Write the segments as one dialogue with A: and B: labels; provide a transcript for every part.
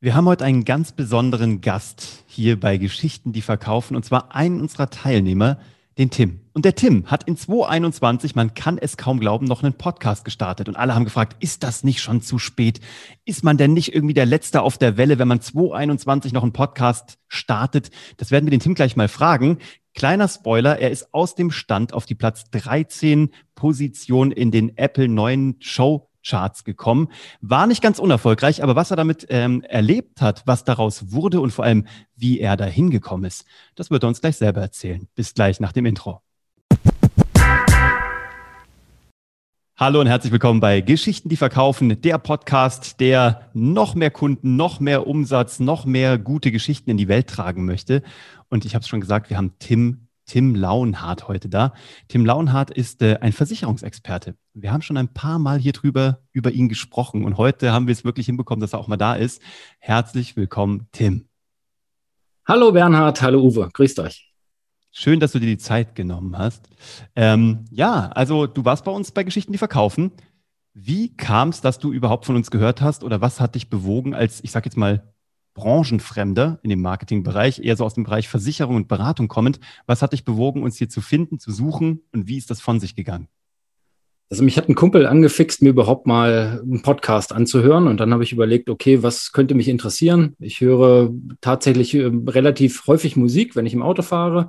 A: Wir haben heute einen ganz besonderen Gast hier bei Geschichten, die verkaufen, und zwar einen unserer Teilnehmer, den Tim. Und der Tim hat in 2021, man kann es kaum glauben, noch einen Podcast gestartet. Und alle haben gefragt, ist das nicht schon zu spät? Ist man denn nicht irgendwie der Letzte auf der Welle, wenn man 2021 noch einen Podcast startet? Das werden wir den Tim gleich mal fragen. Kleiner Spoiler, er ist aus dem Stand auf die Platz 13 Position in den Apple neuen Show Charts gekommen. War nicht ganz unerfolgreich, aber was er damit ähm, erlebt hat, was daraus wurde und vor allem, wie er da hingekommen ist, das wird er uns gleich selber erzählen. Bis gleich nach dem Intro. Hallo und herzlich willkommen bei Geschichten, die verkaufen, der Podcast, der noch mehr Kunden, noch mehr Umsatz, noch mehr gute Geschichten in die Welt tragen möchte. Und ich habe es schon gesagt, wir haben Tim Tim Launhardt heute da. Tim Launhardt ist äh, ein Versicherungsexperte. Wir haben schon ein paar Mal hier drüber über ihn gesprochen und heute haben wir es wirklich hinbekommen, dass er auch mal da ist. Herzlich willkommen, Tim.
B: Hallo Bernhard, hallo Uwe, grüßt euch.
A: Schön, dass du dir die Zeit genommen hast. Ähm, ja, also du warst bei uns bei Geschichten, die verkaufen. Wie kam es, dass du überhaupt von uns gehört hast oder was hat dich bewogen, als ich sage jetzt mal Branchenfremder in dem Marketingbereich, eher so aus dem Bereich Versicherung und Beratung kommend. Was hat dich bewogen, uns hier zu finden, zu suchen und wie ist das von sich gegangen?
B: Also mich hat ein Kumpel angefixt, mir überhaupt mal einen Podcast anzuhören und dann habe ich überlegt, okay, was könnte mich interessieren? Ich höre tatsächlich äh, relativ häufig Musik, wenn ich im Auto fahre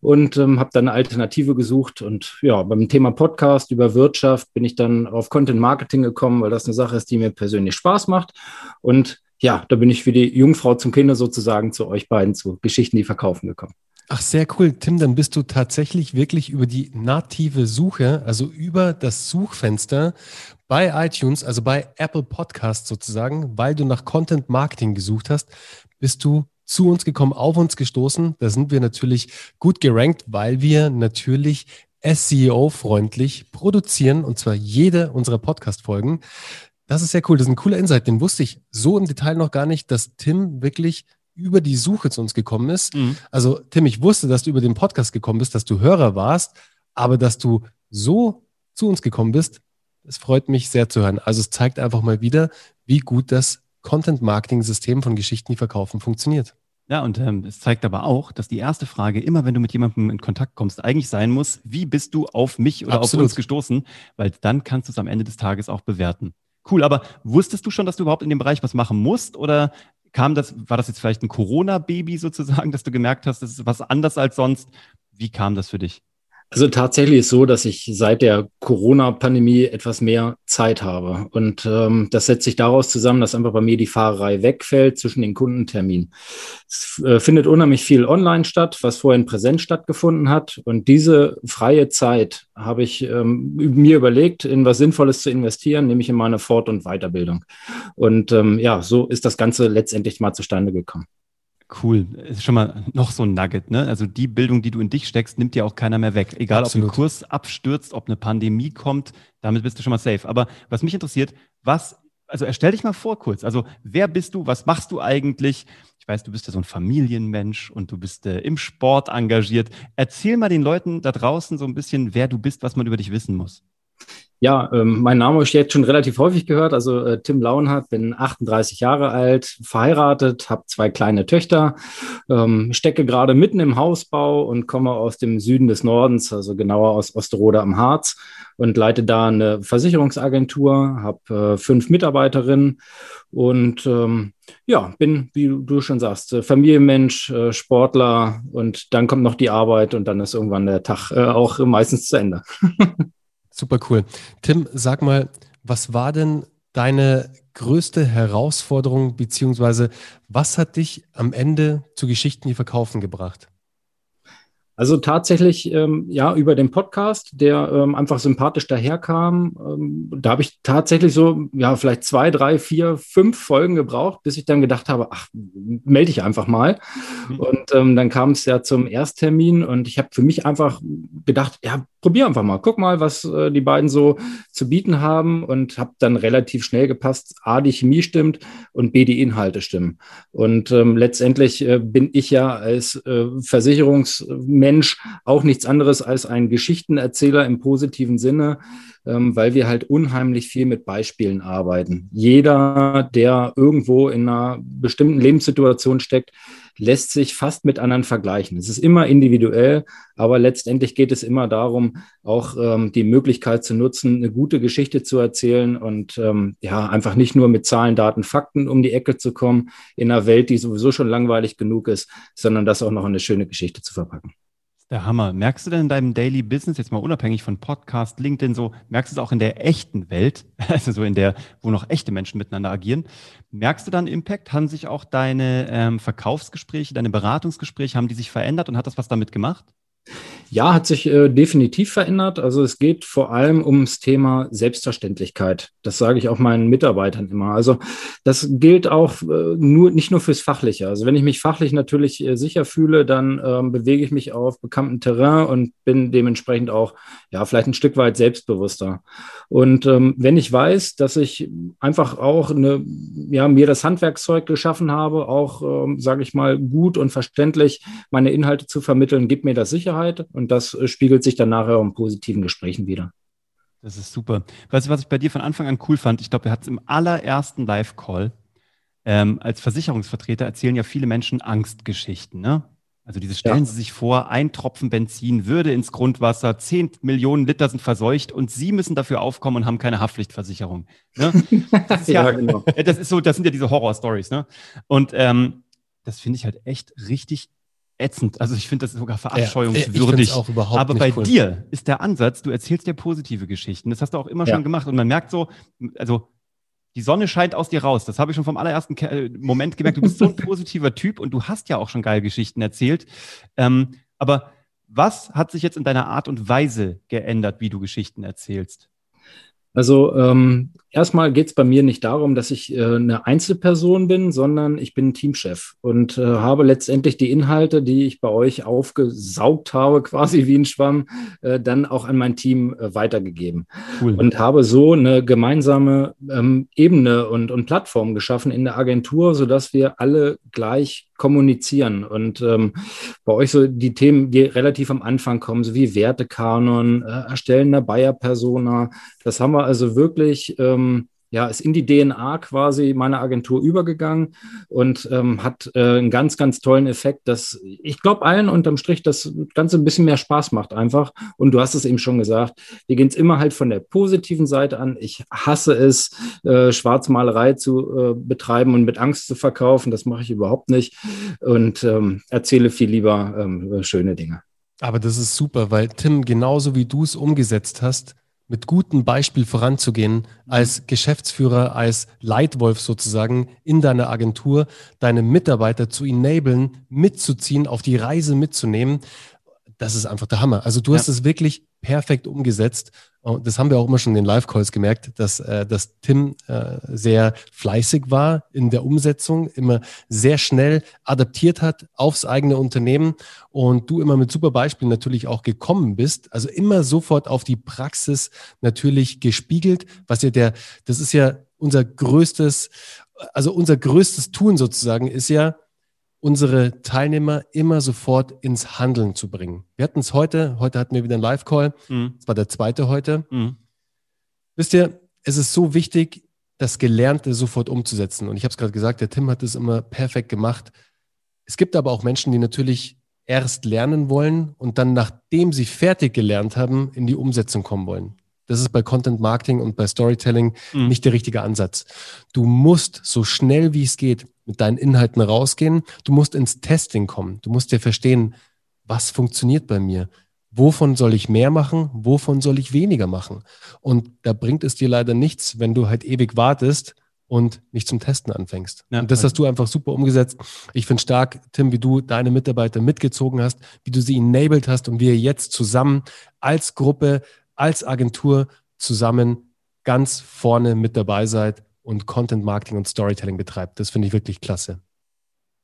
B: und ähm, habe dann eine Alternative gesucht und ja, beim Thema Podcast über Wirtschaft bin ich dann auf Content Marketing gekommen, weil das eine Sache ist, die mir persönlich Spaß macht und ja, da bin ich wie die Jungfrau zum Kinder sozusagen zu euch beiden, zu Geschichten, die verkaufen gekommen.
C: Ach, sehr cool. Tim, dann bist du tatsächlich wirklich über die native Suche, also über das Suchfenster bei iTunes, also bei Apple Podcasts sozusagen, weil du nach Content Marketing gesucht hast, bist du zu uns gekommen, auf uns gestoßen. Da sind wir natürlich gut gerankt, weil wir natürlich SEO-freundlich produzieren und zwar jede unserer Podcast-Folgen. Das ist sehr cool. Das ist ein cooler Insight. Den wusste ich so im Detail noch gar nicht, dass Tim wirklich über die Suche zu uns gekommen ist. Mhm. Also, Tim, ich wusste, dass du über den Podcast gekommen bist, dass du Hörer warst, aber dass du so zu uns gekommen bist, das freut mich sehr zu hören. Also, es zeigt einfach mal wieder, wie gut das Content-Marketing-System von Geschichten, die verkaufen, funktioniert.
A: Ja, und ähm, es zeigt aber auch, dass die erste Frage immer, wenn du mit jemandem in Kontakt kommst, eigentlich sein muss, wie bist du auf mich oder Absolut. auf uns gestoßen? Weil dann kannst du es am Ende des Tages auch bewerten. Cool, aber wusstest du schon, dass du überhaupt in dem Bereich was machen musst oder kam das, war das jetzt vielleicht ein Corona-Baby sozusagen, dass du gemerkt hast, das ist was anders als sonst? Wie kam das für dich?
B: Also tatsächlich ist so, dass ich seit der Corona-Pandemie etwas mehr Zeit habe. Und ähm, das setzt sich daraus zusammen, dass einfach bei mir die Fahrerei wegfällt zwischen den Kundenterminen. Es äh, findet unheimlich viel online statt, was vorher in Präsenz stattgefunden hat. Und diese freie Zeit habe ich ähm, mir überlegt, in was Sinnvolles zu investieren, nämlich in meine Fort- und Weiterbildung. Und ähm, ja, so ist das Ganze letztendlich mal zustande gekommen.
A: Cool. Ist schon mal noch so ein Nugget, ne? Also die Bildung, die du in dich steckst, nimmt dir auch keiner mehr weg. Egal, Absolut. ob ein Kurs abstürzt, ob eine Pandemie kommt, damit bist du schon mal safe. Aber was mich interessiert, was, also erstell dich mal vor kurz. Also wer bist du? Was machst du eigentlich? Ich weiß, du bist ja so ein Familienmensch und du bist äh, im Sport engagiert. Erzähl mal den Leuten da draußen so ein bisschen, wer du bist, was man über dich wissen muss.
B: Ja, ähm, mein Name ich jetzt schon relativ häufig gehört. Also äh, Tim Launhardt, bin 38 Jahre alt, verheiratet, habe zwei kleine Töchter, ähm, stecke gerade mitten im Hausbau und komme aus dem Süden des Nordens, also genauer aus Osterode am Harz und leite da eine Versicherungsagentur, habe äh, fünf Mitarbeiterinnen und ähm, ja, bin, wie du schon sagst, äh, Familienmensch, äh, Sportler und dann kommt noch die Arbeit und dann ist irgendwann der Tag äh, auch meistens zu Ende.
C: Super cool. Tim, sag mal, was war denn deine größte Herausforderung, beziehungsweise was hat dich am Ende zu Geschichten, die verkaufen gebracht?
B: Also tatsächlich, ähm, ja, über den Podcast, der ähm, einfach sympathisch daherkam. Ähm, da habe ich tatsächlich so, ja, vielleicht zwei, drei, vier, fünf Folgen gebraucht, bis ich dann gedacht habe, ach, melde ich einfach mal. Mhm. Und ähm, dann kam es ja zum Ersttermin und ich habe für mich einfach gedacht, ja, probier einfach mal, guck mal, was äh, die beiden so zu bieten haben und habe dann relativ schnell gepasst, A, die Chemie stimmt und B, die Inhalte stimmen. Und ähm, letztendlich äh, bin ich ja als äh, Versicherungsmensch auch nichts anderes als ein Geschichtenerzähler im positiven Sinne ähm, weil wir halt unheimlich viel mit Beispielen arbeiten. Jeder, der irgendwo in einer bestimmten Lebenssituation steckt, lässt sich fast mit anderen vergleichen. Es ist immer individuell, aber letztendlich geht es immer darum, auch ähm, die Möglichkeit zu nutzen, eine gute Geschichte zu erzählen und ähm, ja, einfach nicht nur mit Zahlen, Daten, Fakten um die Ecke zu kommen in einer Welt, die sowieso schon langweilig genug ist, sondern das auch noch in eine schöne Geschichte zu verpacken.
A: Der Hammer. Merkst du denn in deinem Daily Business, jetzt mal unabhängig von Podcast, LinkedIn so, merkst du es auch in der echten Welt, also so in der, wo noch echte Menschen miteinander agieren, merkst du dann Impact? Haben sich auch deine ähm, Verkaufsgespräche, deine Beratungsgespräche, haben die sich verändert und hat das was damit gemacht?
B: Ja, hat sich äh, definitiv verändert. Also es geht vor allem ums Thema Selbstverständlichkeit. Das sage ich auch meinen Mitarbeitern immer. Also das gilt auch äh, nur, nicht nur fürs Fachliche. Also wenn ich mich fachlich natürlich äh, sicher fühle, dann ähm, bewege ich mich auf bekannten Terrain und bin dementsprechend auch ja vielleicht ein Stück weit selbstbewusster. Und ähm, wenn ich weiß, dass ich einfach auch eine, ja, mir das Handwerkszeug geschaffen habe, auch, ähm, sage ich mal, gut und verständlich meine Inhalte zu vermitteln, gibt mir das Sicherheit und das äh, spiegelt sich dann nachher auch in positiven Gesprächen wieder.
A: Das ist super. Weißt du, was ich bei dir von Anfang an cool fand? Ich glaube, wir hatten es im allerersten Live-Call. Ähm, als Versicherungsvertreter erzählen ja viele Menschen Angstgeschichten. Ne? Also diese stellen ja. Sie sich vor, ein Tropfen Benzin würde ins Grundwasser, zehn Millionen Liter sind verseucht und Sie müssen dafür aufkommen und haben keine Haftpflichtversicherung. Ne? Das ja, ja, genau. Das ist so, das sind ja diese Horror-Stories. Ne? Und ähm, das finde ich halt echt richtig ätzend. Also ich finde das sogar verabscheuungswürdig. Ja, auch überhaupt Aber bei cool. dir ist der Ansatz, du erzählst dir positive Geschichten. Das hast du auch immer ja. schon gemacht. Und man merkt so, also die Sonne scheint aus dir raus. Das habe ich schon vom allerersten äh, Moment gemerkt. Du bist so ein positiver Typ und du hast ja auch schon geile Geschichten erzählt. Ähm, aber was hat sich jetzt in deiner Art und Weise geändert, wie du Geschichten erzählst?
B: Also ähm, erstmal geht es bei mir nicht darum, dass ich äh, eine Einzelperson bin, sondern ich bin Teamchef und äh, habe letztendlich die Inhalte, die ich bei euch aufgesaugt habe, quasi wie ein Schwamm, äh, dann auch an mein Team äh, weitergegeben. Cool. Und habe so eine gemeinsame ähm, Ebene und, und Plattform geschaffen in der Agentur, sodass wir alle gleich kommunizieren. Und ähm, bei euch so die Themen, die relativ am Anfang kommen, so wie Wertekanon, äh, Erstellen einer Bayer-Persona, das haben wir also wirklich ähm, ja, ist in die DNA quasi meiner Agentur übergegangen und ähm, hat äh, einen ganz, ganz tollen Effekt, dass ich glaube allen unterm Strich das Ganze ein bisschen mehr Spaß macht einfach. Und du hast es eben schon gesagt, wir gehen es immer halt von der positiven Seite an. Ich hasse es, äh, Schwarzmalerei zu äh, betreiben und mit Angst zu verkaufen. Das mache ich überhaupt nicht und ähm, erzähle viel lieber ähm, schöne Dinge.
C: Aber das ist super, weil Tim, genauso wie du es umgesetzt hast, mit gutem Beispiel voranzugehen, als Geschäftsführer, als Leitwolf sozusagen in deiner Agentur, deine Mitarbeiter zu enablen, mitzuziehen, auf die Reise mitzunehmen. Das ist einfach der Hammer. Also du ja. hast es wirklich perfekt umgesetzt das haben wir auch immer schon in den Live-Calls gemerkt, dass, äh, dass Tim äh, sehr fleißig war in der Umsetzung, immer sehr schnell adaptiert hat aufs eigene Unternehmen und du immer mit super Beispielen natürlich auch gekommen bist. Also immer sofort auf die Praxis natürlich gespiegelt, was ja der, das ist ja unser größtes, also unser größtes Tun sozusagen ist ja, unsere Teilnehmer immer sofort ins Handeln zu bringen. Wir hatten es heute, heute hatten wir wieder einen Live-Call, mhm. das war der zweite heute. Mhm. Wisst ihr, es ist so wichtig, das Gelernte sofort umzusetzen. Und ich habe es gerade gesagt, der Tim hat es immer perfekt gemacht. Es gibt aber auch Menschen, die natürlich erst lernen wollen und dann, nachdem sie fertig gelernt haben, in die Umsetzung kommen wollen. Das ist bei Content Marketing und bei Storytelling mhm. nicht der richtige Ansatz. Du musst so schnell wie es geht mit deinen Inhalten rausgehen. Du musst ins Testing kommen. Du musst dir verstehen, was funktioniert bei mir? Wovon soll ich mehr machen? Wovon soll ich weniger machen? Und da bringt es dir leider nichts, wenn du halt ewig wartest und nicht zum Testen anfängst. Ja, und das hast du einfach super umgesetzt. Ich finde stark, Tim, wie du deine Mitarbeiter mitgezogen hast, wie du sie enabled hast und wir jetzt zusammen als Gruppe als Agentur zusammen ganz vorne mit dabei seid und Content Marketing und Storytelling betreibt. Das finde ich wirklich klasse.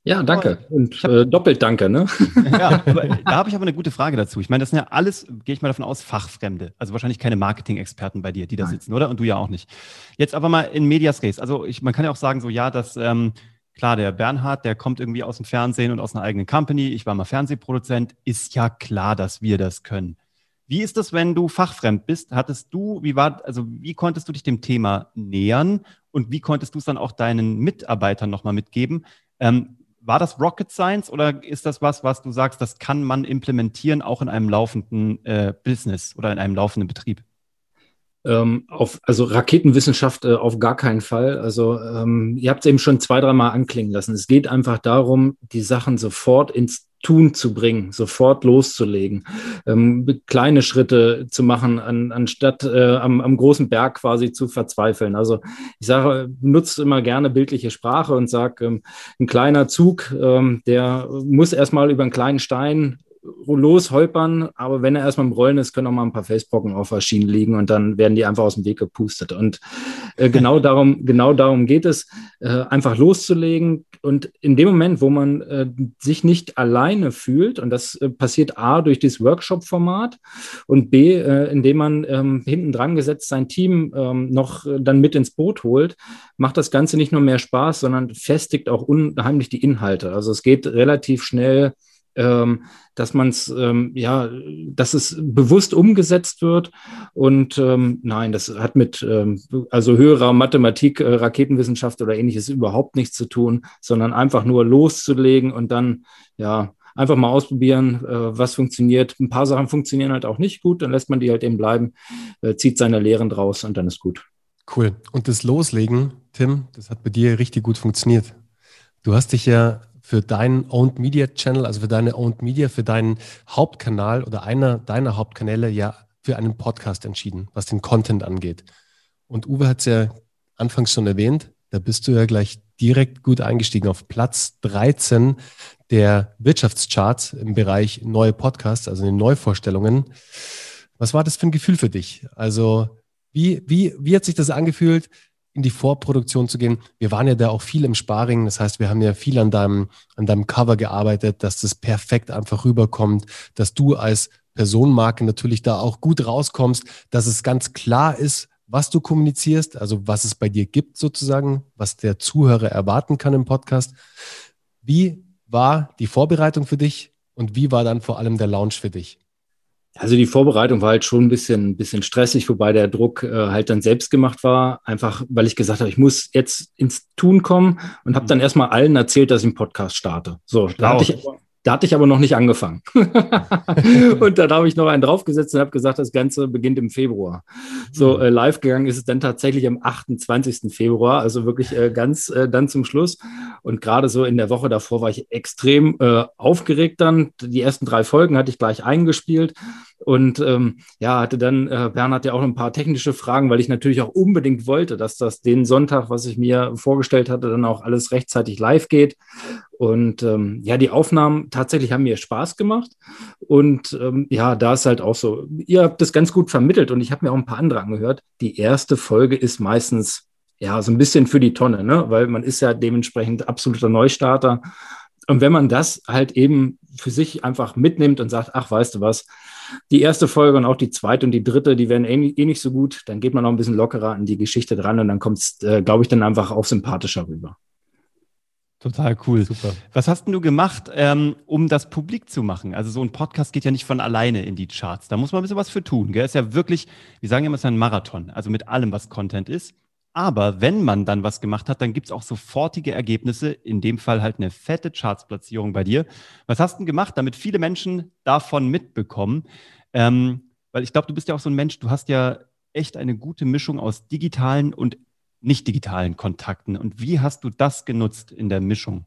B: Ja, danke. Und äh, doppelt danke, ne?
A: Ja, aber, da habe ich aber eine gute Frage dazu. Ich meine, das sind ja alles, gehe ich mal davon aus, Fachfremde. Also wahrscheinlich keine Marketing-Experten bei dir, die da Nein. sitzen, oder? Und du ja auch nicht. Jetzt aber mal in Medias Res. Also ich, man kann ja auch sagen, so ja, dass ähm, klar, der Bernhard, der kommt irgendwie aus dem Fernsehen und aus einer eigenen Company. Ich war mal Fernsehproduzent. Ist ja klar, dass wir das können. Wie ist das, wenn du fachfremd bist? Hattest du, wie war, also wie konntest du dich dem Thema nähern und wie konntest du es dann auch deinen Mitarbeitern nochmal mitgeben? Ähm, war das Rocket Science oder ist das was, was du sagst, das kann man implementieren auch in einem laufenden äh, Business oder in einem laufenden Betrieb?
B: Ähm, auf, also Raketenwissenschaft äh, auf gar keinen Fall. Also ähm, ihr habt es eben schon zwei, dreimal anklingen lassen. Es geht einfach darum, die Sachen sofort ins Tun zu bringen, sofort loszulegen, ähm, kleine Schritte zu machen, an, anstatt äh, am, am großen Berg quasi zu verzweifeln. Also ich sage, nutzt immer gerne bildliche Sprache und sage, ähm, ein kleiner Zug, ähm, der muss erstmal über einen kleinen Stein losholpern, aber wenn er erstmal im Rollen ist, können auch mal ein paar Felsbrocken auf der Schiene liegen und dann werden die einfach aus dem Weg gepustet. Und äh, genau darum, genau darum geht es, äh, einfach loszulegen. Und in dem Moment, wo man äh, sich nicht alleine fühlt, und das äh, passiert A durch dieses Workshop-Format und B, äh, indem man ähm, hinten dran gesetzt sein Team ähm, noch äh, dann mit ins Boot holt, macht das Ganze nicht nur mehr Spaß, sondern festigt auch unheimlich die Inhalte. Also es geht relativ schnell ähm, dass man es, ähm, ja, dass es bewusst umgesetzt wird. Und ähm, nein, das hat mit ähm, also höherer Mathematik, äh, Raketenwissenschaft oder ähnliches überhaupt nichts zu tun, sondern einfach nur loszulegen und dann, ja, einfach mal ausprobieren, äh, was funktioniert. Ein paar Sachen funktionieren halt auch nicht gut, dann lässt man die halt eben bleiben, äh, zieht seine Lehren draus und dann ist gut.
C: Cool. Und das Loslegen, Tim, das hat bei dir richtig gut funktioniert. Du hast dich ja für deinen Owned Media Channel, also für deine Owned Media, für deinen Hauptkanal oder einer deiner Hauptkanäle ja für einen Podcast entschieden, was den Content angeht. Und Uwe hat es ja anfangs schon erwähnt, da bist du ja gleich direkt gut eingestiegen auf Platz 13 der Wirtschaftscharts im Bereich neue Podcasts, also in den Neuvorstellungen. Was war das für ein Gefühl für dich? Also wie, wie, wie hat sich das angefühlt? In die Vorproduktion zu gehen. Wir waren ja da auch viel im Sparring. Das heißt, wir haben ja viel an deinem, an deinem Cover gearbeitet, dass das perfekt einfach rüberkommt, dass du als Personenmarke natürlich da auch gut rauskommst, dass es ganz klar ist, was du kommunizierst, also was es bei dir gibt sozusagen, was der Zuhörer erwarten kann im Podcast. Wie war die Vorbereitung für dich und wie war dann vor allem der Launch für dich?
B: Also die Vorbereitung war halt schon ein bisschen, bisschen stressig, wobei der Druck äh, halt dann selbst gemacht war. Einfach, weil ich gesagt habe, ich muss jetzt ins Tun kommen und habe mhm. dann erstmal allen erzählt, dass ich einen Podcast starte. So, da hatte ich da hatte ich aber noch nicht angefangen. und dann habe ich noch einen draufgesetzt und habe gesagt, das Ganze beginnt im Februar. So hm. äh, live gegangen ist es dann tatsächlich am 28. Februar, also wirklich äh, ganz äh, dann zum Schluss. Und gerade so in der Woche davor war ich extrem äh, aufgeregt dann. Die ersten drei Folgen hatte ich gleich eingespielt und ähm, ja, hatte dann äh, Bernhard ja auch ein paar technische Fragen, weil ich natürlich auch unbedingt wollte, dass das den Sonntag, was ich mir vorgestellt hatte, dann auch alles rechtzeitig live geht. Und ähm, ja, die Aufnahmen tatsächlich haben mir Spaß gemacht. Und ähm, ja, da ist halt auch so, ihr habt das ganz gut vermittelt und ich habe mir auch ein paar andere angehört. Die erste Folge ist meistens ja so ein bisschen für die Tonne, ne? weil man ist ja dementsprechend absoluter Neustarter. Und wenn man das halt eben für sich einfach mitnimmt und sagt, ach, weißt du was, die erste Folge und auch die zweite und die dritte, die werden eh, eh nicht so gut, dann geht man noch ein bisschen lockerer an die Geschichte dran und dann kommt es, äh, glaube ich, dann einfach auch sympathischer rüber.
A: Total cool. Super. Was hast denn du gemacht, ähm, um das publik zu machen? Also so ein Podcast geht ja nicht von alleine in die Charts. Da muss man ein bisschen was für tun. Gell? Ist ja wirklich, wir sagen immer, es ist ein Marathon, also mit allem, was Content ist. Aber wenn man dann was gemacht hat, dann gibt es auch sofortige Ergebnisse. In dem Fall halt eine fette Chartsplatzierung bei dir. Was hast du denn gemacht, damit viele Menschen davon mitbekommen? Ähm, weil ich glaube, du bist ja auch so ein Mensch, du hast ja echt eine gute Mischung aus digitalen und nicht digitalen Kontakten. Und wie hast du das genutzt in der Mischung?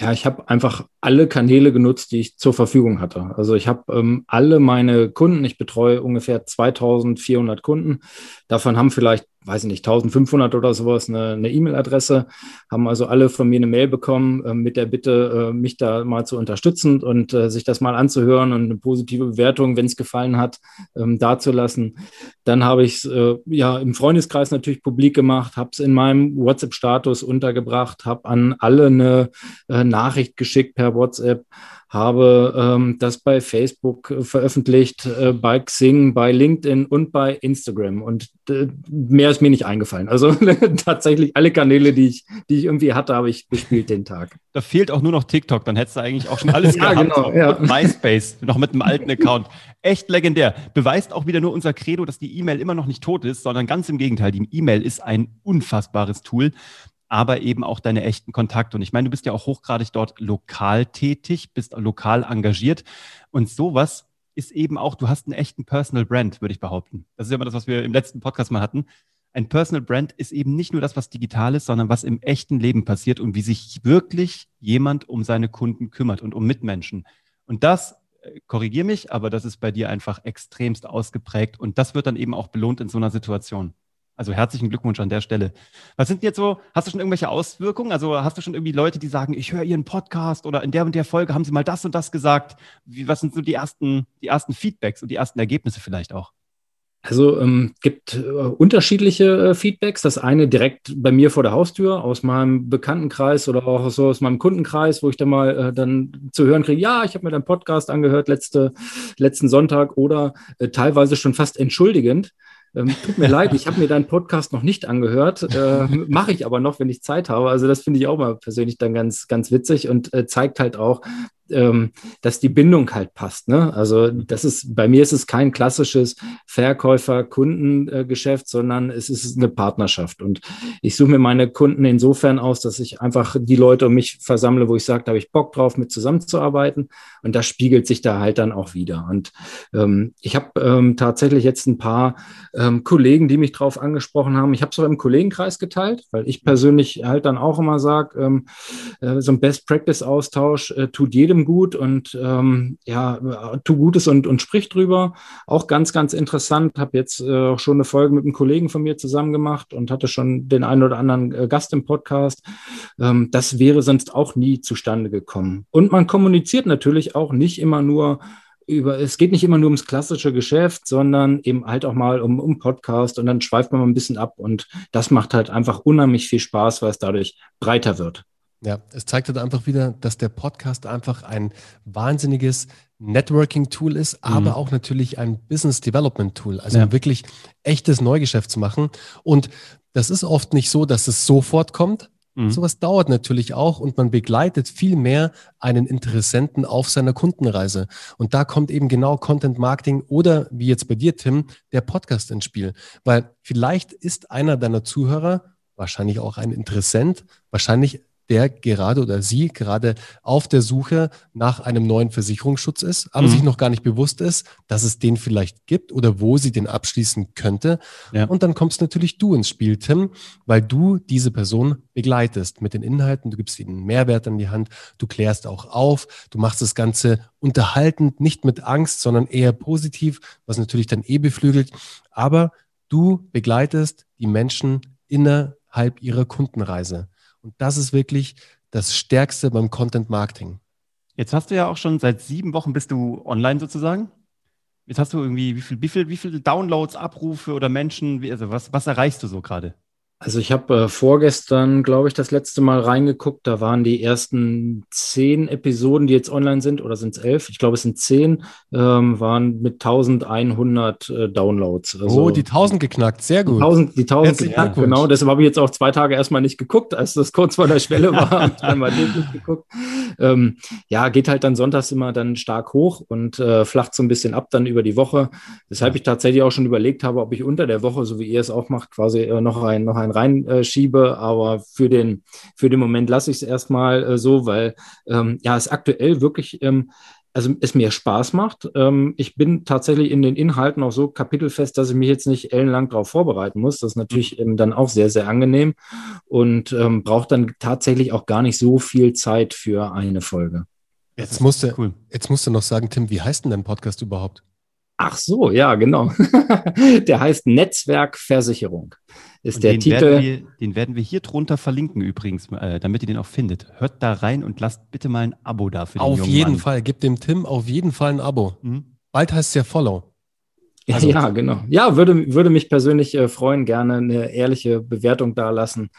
B: Ja, ich habe einfach alle Kanäle genutzt, die ich zur Verfügung hatte. Also ich habe ähm, alle meine Kunden, ich betreue ungefähr 2400 Kunden. Davon haben vielleicht weiß ich nicht, 1500 oder sowas, eine E-Mail-Adresse, haben also alle von mir eine Mail bekommen äh, mit der Bitte, äh, mich da mal zu unterstützen und äh, sich das mal anzuhören und eine positive Bewertung, wenn es gefallen hat, ähm, dazulassen. Dann habe ich es äh, ja im Freundeskreis natürlich publik gemacht, habe es in meinem WhatsApp-Status untergebracht, habe an alle eine äh, Nachricht geschickt per WhatsApp habe ähm, das bei Facebook äh, veröffentlicht, äh, bei Xing, bei LinkedIn und bei Instagram. Und äh, mehr mehr ist mir nicht eingefallen. Also tatsächlich alle Kanäle, die ich, die ich irgendwie hatte, habe ich bespielt den Tag.
A: Da fehlt auch nur noch TikTok, dann hättest du eigentlich auch schon alles ja, gehabt. Genau, ja. Und MySpace, noch mit einem alten Account. Echt legendär. Beweist auch wieder nur unser Credo, dass die E-Mail immer noch nicht tot ist, sondern ganz im Gegenteil. Die E-Mail ist ein unfassbares Tool aber eben auch deine echten Kontakte. Und ich meine, du bist ja auch hochgradig dort lokal tätig, bist lokal engagiert. Und sowas ist eben auch, du hast einen echten Personal Brand, würde ich behaupten. Das ist ja immer das, was wir im letzten Podcast mal hatten. Ein Personal Brand ist eben nicht nur das, was digital ist, sondern was im echten Leben passiert und wie sich wirklich jemand um seine Kunden kümmert und um Mitmenschen. Und das, äh, korrigier mich, aber das ist bei dir einfach extremst ausgeprägt und das wird dann eben auch belohnt in so einer Situation. Also herzlichen Glückwunsch an der Stelle. Was sind jetzt so, hast du schon irgendwelche Auswirkungen? Also hast du schon irgendwie Leute, die sagen, ich höre Ihren Podcast oder in der und der Folge haben Sie mal das und das gesagt? Wie, was sind so die ersten, die ersten Feedbacks und die ersten Ergebnisse vielleicht auch?
B: Also ähm, gibt äh, unterschiedliche äh, Feedbacks. Das eine direkt bei mir vor der Haustür aus meinem Bekanntenkreis oder auch so aus meinem Kundenkreis, wo ich dann mal äh, dann zu hören kriege, ja, ich habe mir deinen Podcast angehört letzte, letzten Sonntag oder äh, teilweise schon fast entschuldigend. Ähm, tut mir leid, ich habe mir deinen Podcast noch nicht angehört, äh, mache ich aber noch, wenn ich Zeit habe. Also das finde ich auch mal persönlich dann ganz, ganz witzig und äh, zeigt halt auch, ähm, dass die Bindung halt passt. Ne? Also das ist, bei mir ist es kein klassisches Verkäufer-Kundengeschäft, sondern es ist eine Partnerschaft. Und ich suche mir meine Kunden insofern aus, dass ich einfach die Leute um mich versammle, wo ich sage, da habe ich Bock drauf, mit zusammenzuarbeiten. Und das spiegelt sich da halt dann auch wieder. Und ähm, ich habe ähm, tatsächlich jetzt ein paar ähm, Kollegen, die mich drauf angesprochen haben. Ich habe es auch im Kollegenkreis geteilt, weil ich persönlich halt dann auch immer sage, ähm, äh, so ein Best-Practice-Austausch äh, tut jedem jedem gut und ähm, ja, tu Gutes und, und sprich drüber. Auch ganz, ganz interessant. Habe jetzt äh, auch schon eine Folge mit einem Kollegen von mir zusammen gemacht und hatte schon den einen oder anderen äh, Gast im Podcast. Ähm, das wäre sonst auch nie zustande gekommen. Und man kommuniziert natürlich auch nicht immer nur über, es geht nicht immer nur ums klassische Geschäft, sondern eben halt auch mal um, um Podcast und dann schweift man mal ein bisschen ab und das macht halt einfach unheimlich viel Spaß, weil es dadurch breiter wird.
C: Ja, es zeigt halt einfach wieder, dass der Podcast einfach ein wahnsinniges Networking-Tool ist, mhm. aber auch natürlich ein Business-Development-Tool. Also ja. wirklich echtes Neugeschäft zu machen. Und das ist oft nicht so, dass es sofort kommt. Mhm. Sowas dauert natürlich auch und man begleitet viel mehr einen Interessenten auf seiner Kundenreise. Und da kommt eben genau Content Marketing oder wie jetzt bei dir, Tim, der Podcast ins Spiel. Weil vielleicht ist einer deiner Zuhörer wahrscheinlich auch ein Interessent, wahrscheinlich der gerade oder sie gerade auf der Suche nach einem neuen Versicherungsschutz ist, aber mhm. sich noch gar nicht bewusst ist, dass es den vielleicht gibt oder wo sie den abschließen könnte. Ja. Und dann kommst natürlich du ins Spiel, Tim, weil du diese Person begleitest mit den Inhalten, du gibst ihnen Mehrwert an die Hand, du klärst auch auf, du machst das Ganze unterhaltend, nicht mit Angst, sondern eher positiv, was natürlich dann eh beflügelt. Aber du begleitest die Menschen innerhalb ihrer Kundenreise. Und das ist wirklich das Stärkste beim Content Marketing.
A: Jetzt hast du ja auch schon seit sieben Wochen bist du online sozusagen. Jetzt hast du irgendwie, wie viel, wie viel, wie viel Downloads, Abrufe oder Menschen, wie, also was, was erreichst du so gerade?
B: Also ich habe äh, vorgestern, glaube ich, das letzte Mal reingeguckt. Da waren die ersten zehn Episoden, die jetzt online sind, oder sind es elf? Ich glaube, es sind zehn, ähm, waren mit 1100 äh, Downloads.
C: Also oh, die 1000 geknackt, sehr gut.
B: Die 1000, die 1000 geknackt, genau. Deshalb habe ich jetzt auch zwei Tage erstmal nicht geguckt, als das kurz vor der Schwelle war. habe ich dann mal nicht geguckt. Ähm, ja, geht halt dann sonntags immer dann stark hoch und äh, flacht so ein bisschen ab dann über die Woche. Weshalb ich tatsächlich auch schon überlegt habe, ob ich unter der Woche, so wie ihr es auch macht, quasi äh, noch ein, noch ein online reinschiebe. Aber für den, für den Moment lasse ich es erstmal äh, so, weil ähm, ja, es aktuell wirklich ähm, also es mir Spaß macht. Ähm, ich bin tatsächlich in den Inhalten auch so kapitelfest, dass ich mich jetzt nicht ellenlang darauf vorbereiten muss. Das ist natürlich mhm. dann auch sehr, sehr angenehm und ähm, braucht dann tatsächlich auch gar nicht so viel Zeit für eine Folge.
C: Jetzt musst, du, cool. jetzt musst du noch sagen, Tim, wie heißt denn dein Podcast überhaupt?
B: Ach so, ja, genau. der heißt Netzwerkversicherung. Ist und der
A: den
B: Titel.
A: Werden wir, den werden wir hier drunter verlinken übrigens, äh, damit ihr den auch findet. Hört da rein und lasst bitte mal ein Abo da für den
C: Auf jeden
A: Mann.
C: Fall. Gebt dem Tim auf jeden Fall ein Abo. Mhm. Bald heißt es ja Follow.
B: Also. Ja, genau. Ja, würde, würde mich persönlich äh, freuen, gerne eine ehrliche Bewertung da lassen.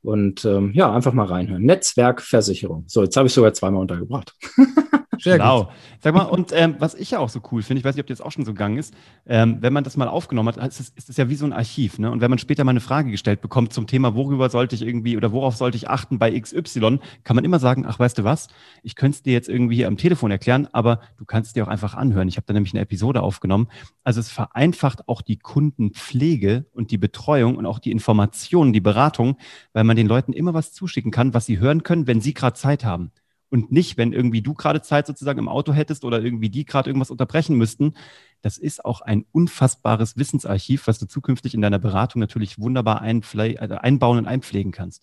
B: Und ähm, ja, einfach mal reinhören. Netzwerkversicherung. So, jetzt habe ich sogar zweimal untergebracht.
A: Sehr genau. Gut. Sag mal, und ähm, was ich ja auch so cool finde, ich weiß nicht, ob dir das auch schon so gegangen ist, ähm, wenn man das mal aufgenommen hat, ist es, ist es ja wie so ein Archiv. Ne? Und wenn man später mal eine Frage gestellt bekommt zum Thema, worüber sollte ich irgendwie oder worauf sollte ich achten bei XY, kann man immer sagen, ach, weißt du was, ich könnte es dir jetzt irgendwie hier am Telefon erklären, aber du kannst es dir auch einfach anhören. Ich habe da nämlich eine Episode aufgenommen. Also es vereinfacht auch die Kundenpflege und die Betreuung und auch die Informationen, die Beratung, weil man den Leuten immer was zuschicken kann, was sie hören können, wenn sie gerade Zeit haben und nicht, wenn irgendwie du gerade Zeit sozusagen im Auto hättest oder irgendwie die gerade irgendwas unterbrechen müssten. Das ist auch ein unfassbares Wissensarchiv, was du zukünftig in deiner Beratung natürlich wunderbar also einbauen und einpflegen kannst.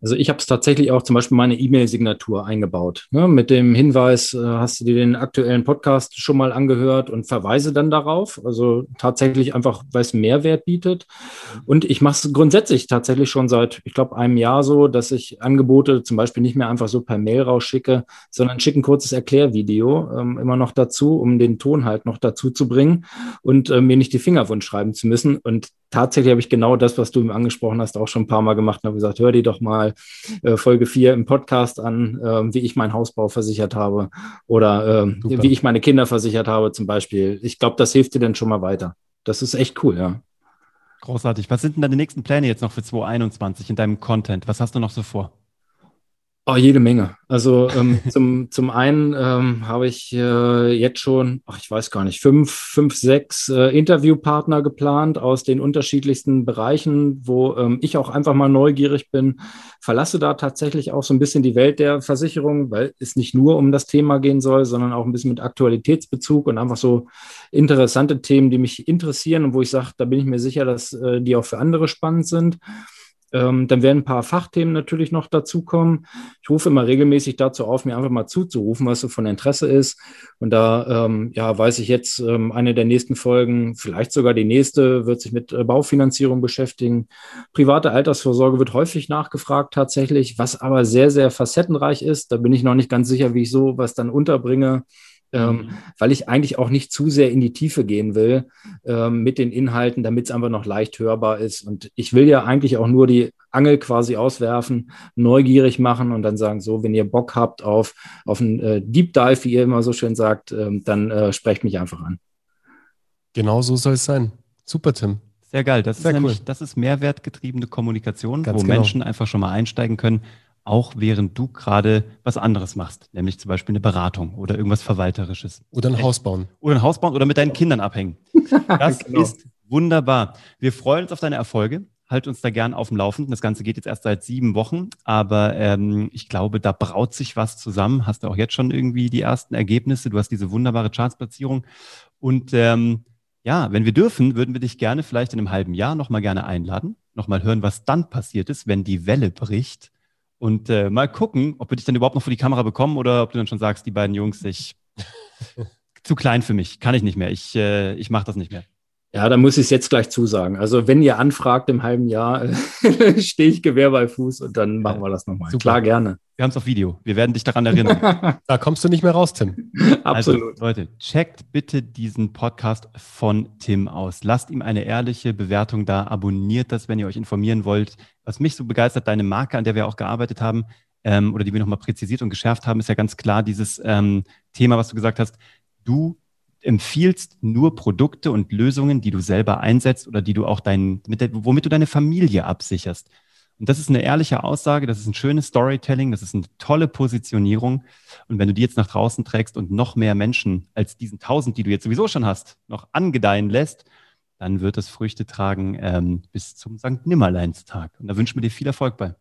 B: Also ich habe es tatsächlich auch zum Beispiel meine E-Mail-Signatur eingebaut. Ne? Mit dem Hinweis, äh, hast du dir den aktuellen Podcast schon mal angehört und verweise dann darauf. Also tatsächlich einfach, weil es Mehrwert bietet. Und ich mache es grundsätzlich tatsächlich schon seit, ich glaube, einem Jahr so, dass ich Angebote zum Beispiel nicht mehr einfach so per Mail rausschicke, sondern schicke ein kurzes Erklärvideo ähm, immer noch dazu, um den Ton halt noch dazu zu bringen und äh, mir nicht die Finger schreiben zu müssen. Und tatsächlich habe ich genau das, was du angesprochen hast, auch schon ein paar Mal gemacht und habe gesagt, hör die doch mal äh, Folge 4 im Podcast an, äh, wie ich meinen Hausbau versichert habe oder äh, wie ich meine Kinder versichert habe zum Beispiel. Ich glaube, das hilft dir dann schon mal weiter. Das ist echt cool, ja.
A: Großartig. Was sind denn deine nächsten Pläne jetzt noch für 2021 in deinem Content? Was hast du noch so vor?
B: Oh, jede Menge. Also ähm, zum, zum einen ähm, habe ich äh, jetzt schon, ach, ich weiß gar nicht, fünf, fünf, sechs äh, Interviewpartner geplant aus den unterschiedlichsten Bereichen, wo ähm, ich auch einfach mal neugierig bin. Verlasse da tatsächlich auch so ein bisschen die Welt der Versicherung, weil es nicht nur um das Thema gehen soll, sondern auch ein bisschen mit Aktualitätsbezug und einfach so interessante Themen, die mich interessieren und wo ich sage, da bin ich mir sicher, dass äh, die auch für andere spannend sind. Ähm, dann werden ein paar Fachthemen natürlich noch dazukommen. Ich rufe immer regelmäßig dazu auf, mir einfach mal zuzurufen, was so von Interesse ist. Und da ähm, ja, weiß ich jetzt, ähm, eine der nächsten Folgen, vielleicht sogar die nächste, wird sich mit äh, Baufinanzierung beschäftigen. Private Altersvorsorge wird häufig nachgefragt tatsächlich, was aber sehr, sehr facettenreich ist. Da bin ich noch nicht ganz sicher, wie ich so was dann unterbringe ähm, mhm. weil ich eigentlich auch nicht zu sehr in die Tiefe gehen will ähm, mit den Inhalten, damit es einfach noch leicht hörbar ist. Und ich will ja eigentlich auch nur die Angel quasi auswerfen, neugierig machen und dann sagen, so, wenn ihr Bock habt auf, auf einen äh, Deep Dive, wie ihr immer so schön sagt, ähm, dann äh, sprecht mich einfach an.
C: Genau so soll es sein. Super, Tim.
A: Sehr geil. Das Sehr ist nämlich, das ist mehrwertgetriebene Kommunikation, Ganz wo genau. Menschen einfach schon mal einsteigen können auch während du gerade was anderes machst, nämlich zum Beispiel eine Beratung oder irgendwas Verwalterisches.
C: Oder ein Haus bauen.
A: Oder ein Haus bauen oder mit deinen Kindern abhängen. Das genau. ist wunderbar. Wir freuen uns auf deine Erfolge. Halt uns da gern auf dem Laufenden. Das Ganze geht jetzt erst seit sieben Wochen, aber ähm, ich glaube, da braut sich was zusammen. Hast du auch jetzt schon irgendwie die ersten Ergebnisse? Du hast diese wunderbare Chartsplatzierung. Und ähm, ja, wenn wir dürfen, würden wir dich gerne vielleicht in einem halben Jahr nochmal gerne einladen, nochmal hören, was dann passiert ist, wenn die Welle bricht und äh, mal gucken, ob wir dich dann überhaupt noch vor die Kamera bekommen oder ob du dann schon sagst, die beiden Jungs, ich zu klein für mich, kann ich nicht mehr, ich, äh, ich mache das nicht mehr.
B: Ja, da muss ich es jetzt gleich zusagen. Also wenn ihr anfragt im halben Jahr, stehe ich Gewehr bei Fuß und dann machen wir das nochmal.
A: Klar, gerne. Wir haben es auf Video. Wir werden dich daran erinnern.
C: da kommst du nicht mehr raus, Tim.
A: Absolut. Also, Leute, checkt bitte diesen Podcast von Tim aus. Lasst ihm eine ehrliche Bewertung da. Abonniert das, wenn ihr euch informieren wollt. Was mich so begeistert, deine Marke, an der wir auch gearbeitet haben, ähm, oder die wir nochmal präzisiert und geschärft haben, ist ja ganz klar dieses ähm, Thema, was du gesagt hast. Du empfiehlst nur Produkte und Lösungen, die du selber einsetzt oder die du auch dein, der, womit du deine Familie absicherst. Und das ist eine ehrliche Aussage, das ist ein schönes Storytelling, das ist eine tolle Positionierung. Und wenn du die jetzt nach draußen trägst und noch mehr Menschen als diesen tausend, die du jetzt sowieso schon hast, noch angedeihen lässt, dann wird es Früchte tragen ähm, bis zum St. Nimmerleinstag. Und da wünschen wir dir viel Erfolg bei.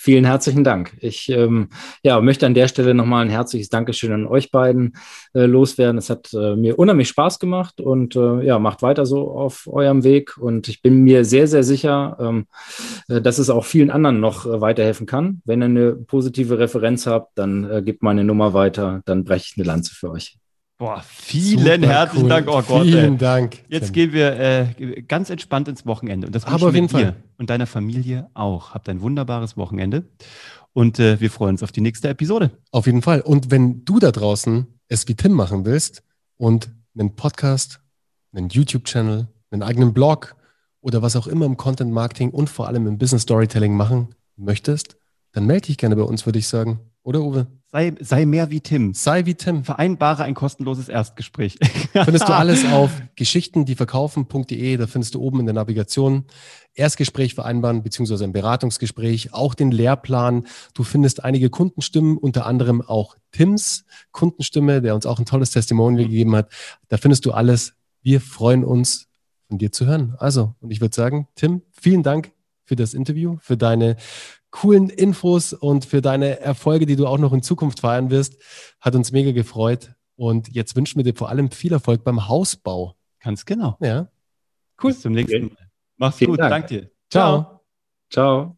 B: Vielen herzlichen Dank. Ich ähm, ja, möchte an der Stelle nochmal ein herzliches Dankeschön an euch beiden äh, loswerden. Es hat äh, mir unheimlich Spaß gemacht und äh, ja, macht weiter so auf eurem Weg. Und ich bin mir sehr, sehr sicher, ähm, äh, dass es auch vielen anderen noch äh, weiterhelfen kann. Wenn ihr eine positive Referenz habt, dann äh, gebt meine Nummer weiter, dann breche ich eine Lanze für euch.
A: Boah, vielen Super herzlichen cool. Dank. Oh Gott, vielen ey. Dank. Jetzt Tim. gehen wir äh, ganz entspannt ins Wochenende. Und das
C: Aber auf jeden Fall.
A: und deiner Familie auch. Habt ein wunderbares Wochenende. Und äh, wir freuen uns auf die nächste Episode.
C: Auf jeden Fall. Und wenn du da draußen es wie Tim machen willst und einen Podcast, einen YouTube-Channel, einen eigenen Blog oder was auch immer im Content Marketing und vor allem im Business Storytelling machen möchtest, dann melde dich gerne bei uns, würde ich sagen. Oder Uwe?
A: Sei, sei mehr wie Tim.
C: Sei wie Tim.
A: Vereinbare ein kostenloses Erstgespräch.
C: Findest du alles auf geschichtendieverkaufen.de. Da findest du oben in der Navigation Erstgespräch vereinbaren, beziehungsweise ein Beratungsgespräch, auch den Lehrplan. Du findest einige Kundenstimmen, unter anderem auch Tims Kundenstimme, der uns auch ein tolles Testimonial gegeben hat. Da findest du alles. Wir freuen uns, von dir zu hören. Also, und ich würde sagen, Tim, vielen Dank für das Interview, für deine coolen Infos und für deine Erfolge, die du auch noch in Zukunft feiern wirst. Hat uns mega gefreut. Und jetzt wünschen wir dir vor allem viel Erfolg beim Hausbau.
A: Ganz genau.
C: Ja.
A: Cool. Bis zum nächsten Mal. Mach's Vielen gut. Dank. Dank dir.
C: Ciao.
B: Ciao.